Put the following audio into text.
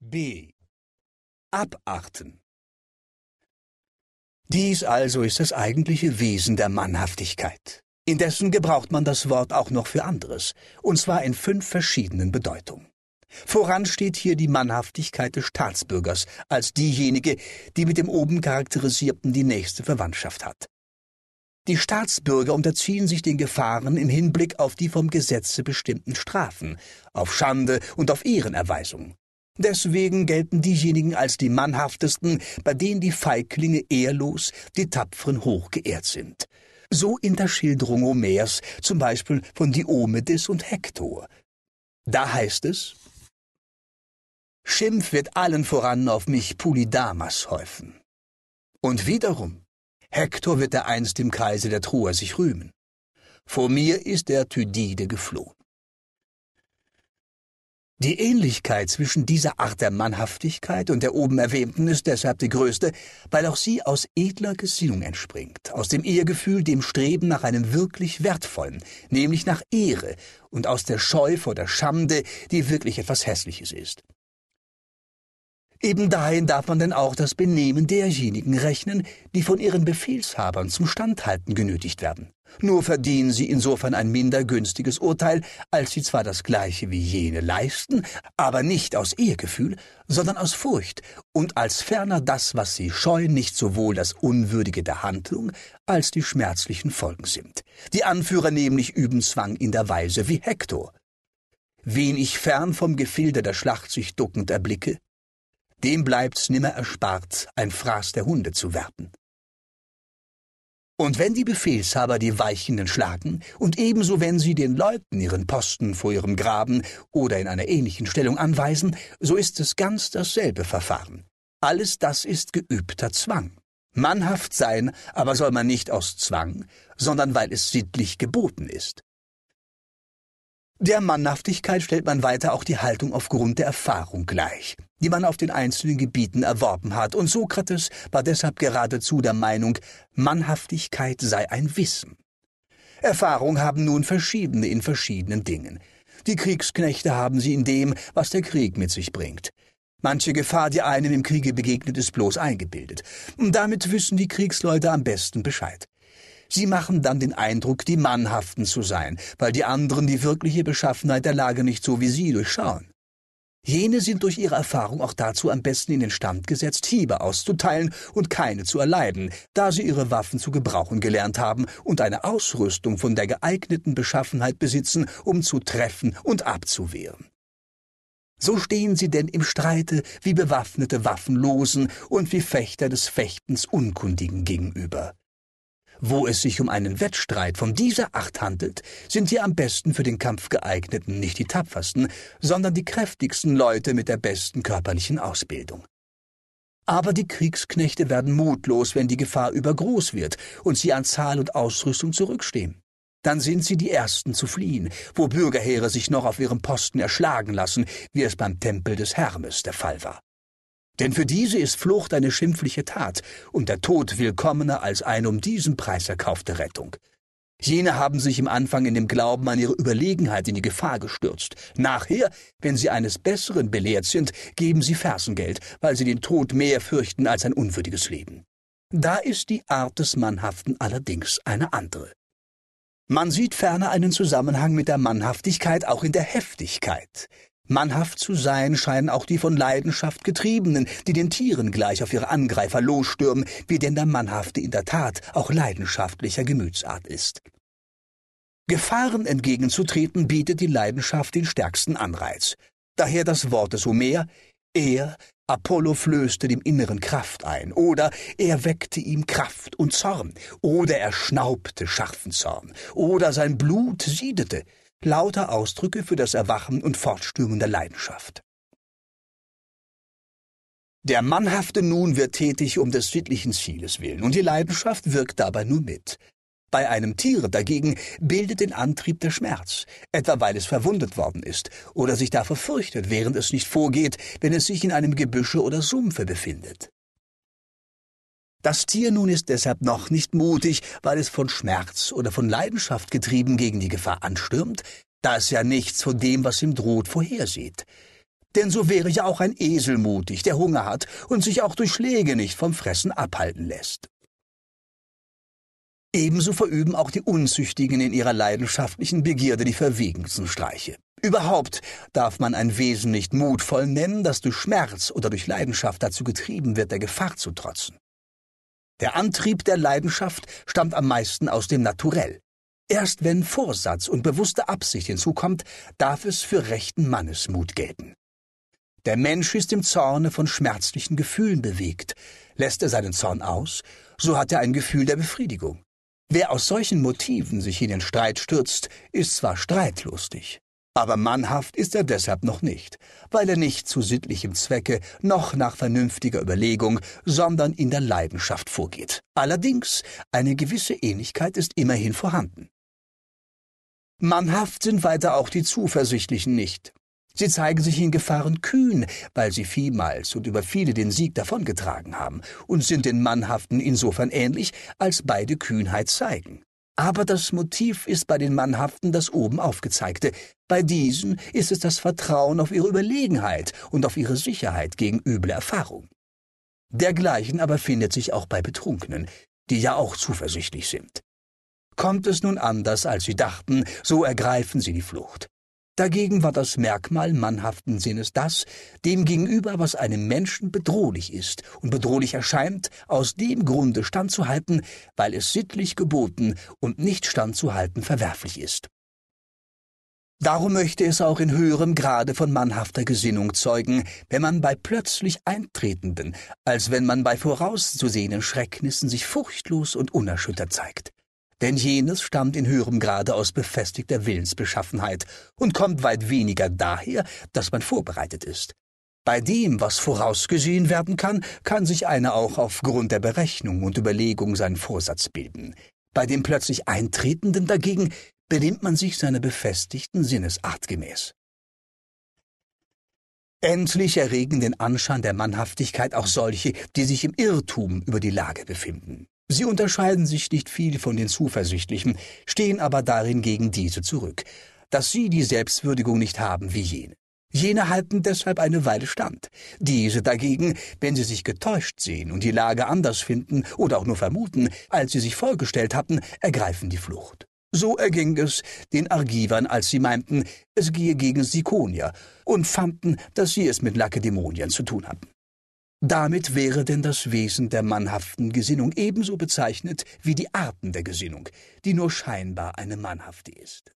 B. Abarten. Dies also ist das eigentliche Wesen der Mannhaftigkeit. Indessen gebraucht man das Wort auch noch für anderes, und zwar in fünf verschiedenen Bedeutungen. Voran steht hier die Mannhaftigkeit des Staatsbürgers als diejenige, die mit dem oben charakterisierten die nächste Verwandtschaft hat. Die Staatsbürger unterziehen sich den Gefahren im Hinblick auf die vom Gesetze bestimmten Strafen, auf Schande und auf Ehrenerweisung. Deswegen gelten diejenigen als die mannhaftesten, bei denen die Feiglinge ehrlos, die Tapferen hoch geehrt sind. So in der Schilderung Homers, zum Beispiel von Diomedes und Hektor. Da heißt es, Schimpf wird allen voran auf mich Polydamas häufen. Und wiederum, Hektor wird einst im Kreise der Troer sich rühmen. Vor mir ist der Thydide geflohen. Die Ähnlichkeit zwischen dieser Art der Mannhaftigkeit und der oben erwähnten ist deshalb die größte, weil auch sie aus edler Gesinnung entspringt, aus dem Ehrgefühl, dem Streben nach einem wirklich Wertvollen, nämlich nach Ehre, und aus der Scheu vor der Schande, die wirklich etwas Hässliches ist. Eben dahin darf man denn auch das Benehmen derjenigen rechnen, die von ihren Befehlshabern zum Standhalten genötigt werden. Nur verdienen sie insofern ein minder günstiges Urteil, als sie zwar das gleiche wie jene leisten, aber nicht aus Ehrgefühl, sondern aus Furcht, und als ferner das, was sie scheuen, nicht sowohl das Unwürdige der Handlung als die schmerzlichen Folgen sind. Die Anführer nämlich üben Zwang in der Weise wie Hektor. Wen ich fern vom Gefilde der Schlacht sich duckend erblicke, dem bleibt's nimmer erspart, ein Fraß der Hunde zu werden. Und wenn die Befehlshaber die Weichenden schlagen, und ebenso wenn sie den Leuten ihren Posten vor ihrem Graben oder in einer ähnlichen Stellung anweisen, so ist es ganz dasselbe Verfahren. Alles das ist geübter Zwang. Mannhaft sein aber soll man nicht aus Zwang, sondern weil es sittlich geboten ist. Der Mannhaftigkeit stellt man weiter auch die Haltung aufgrund der Erfahrung gleich, die man auf den einzelnen Gebieten erworben hat, und Sokrates war deshalb geradezu der Meinung, Mannhaftigkeit sei ein Wissen. Erfahrung haben nun verschiedene in verschiedenen Dingen. Die Kriegsknechte haben sie in dem, was der Krieg mit sich bringt. Manche Gefahr, die einem im Kriege begegnet, ist bloß eingebildet. Und damit wissen die Kriegsleute am besten Bescheid. Sie machen dann den Eindruck, die Mannhaften zu sein, weil die anderen die wirkliche Beschaffenheit der Lage nicht so wie sie durchschauen. Jene sind durch ihre Erfahrung auch dazu am besten in den Stand gesetzt, Hiebe auszuteilen und keine zu erleiden, da sie ihre Waffen zu gebrauchen gelernt haben und eine Ausrüstung von der geeigneten Beschaffenheit besitzen, um zu treffen und abzuwehren. So stehen sie denn im Streite wie bewaffnete Waffenlosen und wie Fechter des Fechtens Unkundigen gegenüber. Wo es sich um einen Wettstreit von dieser Art handelt, sind die am besten für den Kampf geeigneten nicht die tapfersten, sondern die kräftigsten Leute mit der besten körperlichen Ausbildung. Aber die Kriegsknechte werden mutlos, wenn die Gefahr übergroß wird und sie an Zahl und Ausrüstung zurückstehen. Dann sind sie die Ersten zu fliehen, wo Bürgerheere sich noch auf ihrem Posten erschlagen lassen, wie es beim Tempel des Hermes der Fall war. Denn für diese ist Flucht eine schimpfliche Tat und der Tod willkommener als eine um diesen Preis erkaufte Rettung. Jene haben sich im Anfang in dem Glauben an ihre Überlegenheit in die Gefahr gestürzt. Nachher, wenn sie eines Besseren belehrt sind, geben sie Fersengeld, weil sie den Tod mehr fürchten als ein unwürdiges Leben. Da ist die Art des Mannhaften allerdings eine andere. Man sieht ferner einen Zusammenhang mit der Mannhaftigkeit auch in der Heftigkeit. Mannhaft zu sein scheinen auch die von Leidenschaft Getriebenen, die den Tieren gleich auf ihre Angreifer losstürmen, wie denn der Mannhafte in der Tat auch leidenschaftlicher Gemütsart ist. Gefahren entgegenzutreten bietet die Leidenschaft den stärksten Anreiz. Daher das Wort des Homer, er, Apollo flößte dem Inneren Kraft ein, oder er weckte ihm Kraft und Zorn, oder er schnaubte scharfen Zorn, oder sein Blut siedete, lauter Ausdrücke für das Erwachen und Fortstürmen der Leidenschaft. Der Mannhafte nun wird tätig um des sittlichen Zieles willen, und die Leidenschaft wirkt dabei nur mit. Bei einem Tiere dagegen bildet den Antrieb der Schmerz, etwa weil es verwundet worden ist oder sich davor fürchtet, während es nicht vorgeht, wenn es sich in einem Gebüsche oder Sumpfe befindet. Das Tier nun ist deshalb noch nicht mutig, weil es von Schmerz oder von Leidenschaft getrieben gegen die Gefahr anstürmt, da es ja nichts von dem, was ihm droht, vorhersieht. Denn so wäre ja auch ein Esel mutig, der Hunger hat und sich auch durch Schläge nicht vom Fressen abhalten lässt. Ebenso verüben auch die Unzüchtigen in ihrer leidenschaftlichen Begierde die verwegensten Streiche. Überhaupt darf man ein Wesen nicht mutvoll nennen, das durch Schmerz oder durch Leidenschaft dazu getrieben wird, der Gefahr zu trotzen. Der Antrieb der Leidenschaft stammt am meisten aus dem Naturell. Erst wenn Vorsatz und bewusste Absicht hinzukommt, darf es für rechten Mannesmut gelten. Der Mensch ist im Zorne von schmerzlichen Gefühlen bewegt. Lässt er seinen Zorn aus, so hat er ein Gefühl der Befriedigung. Wer aus solchen Motiven sich in den Streit stürzt, ist zwar streitlustig, aber mannhaft ist er deshalb noch nicht, weil er nicht zu sittlichem Zwecke noch nach vernünftiger Überlegung, sondern in der Leidenschaft vorgeht. Allerdings, eine gewisse Ähnlichkeit ist immerhin vorhanden. Mannhaft sind weiter auch die Zuversichtlichen nicht. Sie zeigen sich in Gefahren kühn, weil sie vielmals und über viele den Sieg davongetragen haben und sind den Mannhaften insofern ähnlich, als beide Kühnheit zeigen. Aber das Motiv ist bei den Mannhaften das oben aufgezeigte. Bei diesen ist es das Vertrauen auf ihre Überlegenheit und auf ihre Sicherheit gegen üble Erfahrung. Dergleichen aber findet sich auch bei Betrunkenen, die ja auch zuversichtlich sind. Kommt es nun anders, als sie dachten, so ergreifen sie die Flucht. Dagegen war das Merkmal mannhaften Sinnes das, dem gegenüber, was einem Menschen bedrohlich ist und bedrohlich erscheint, aus dem Grunde standzuhalten, weil es sittlich geboten und nicht standzuhalten verwerflich ist. Darum möchte es auch in höherem Grade von mannhafter Gesinnung zeugen, wenn man bei plötzlich Eintretenden, als wenn man bei vorauszusehenden Schrecknissen sich furchtlos und unerschüttert zeigt denn jenes stammt in höherem Grade aus befestigter Willensbeschaffenheit und kommt weit weniger daher, dass man vorbereitet ist. Bei dem, was vorausgesehen werden kann, kann sich einer auch aufgrund der Berechnung und Überlegung seinen Vorsatz bilden. Bei dem plötzlich Eintretenden dagegen benimmt man sich seiner befestigten Sinnesart gemäß. Endlich erregen den Anschein der Mannhaftigkeit auch solche, die sich im Irrtum über die Lage befinden. Sie unterscheiden sich nicht viel von den Zuversichtlichen, stehen aber darin gegen diese zurück, dass sie die Selbstwürdigung nicht haben wie jene. Jene halten deshalb eine Weile stand. Diese dagegen, wenn sie sich getäuscht sehen und die Lage anders finden oder auch nur vermuten, als sie sich vorgestellt hatten, ergreifen die Flucht. So erging es den Argivern, als sie meinten, es gehe gegen Sikonier und fanden, dass sie es mit Lakedämonien zu tun hatten. Damit wäre denn das Wesen der mannhaften Gesinnung ebenso bezeichnet wie die Arten der Gesinnung, die nur scheinbar eine mannhafte ist.